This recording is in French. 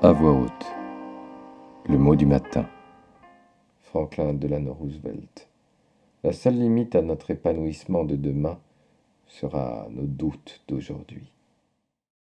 À voix haute. Le mot du matin. Franklin Delano Roosevelt. La seule limite à notre épanouissement de demain sera nos doutes d'aujourd'hui.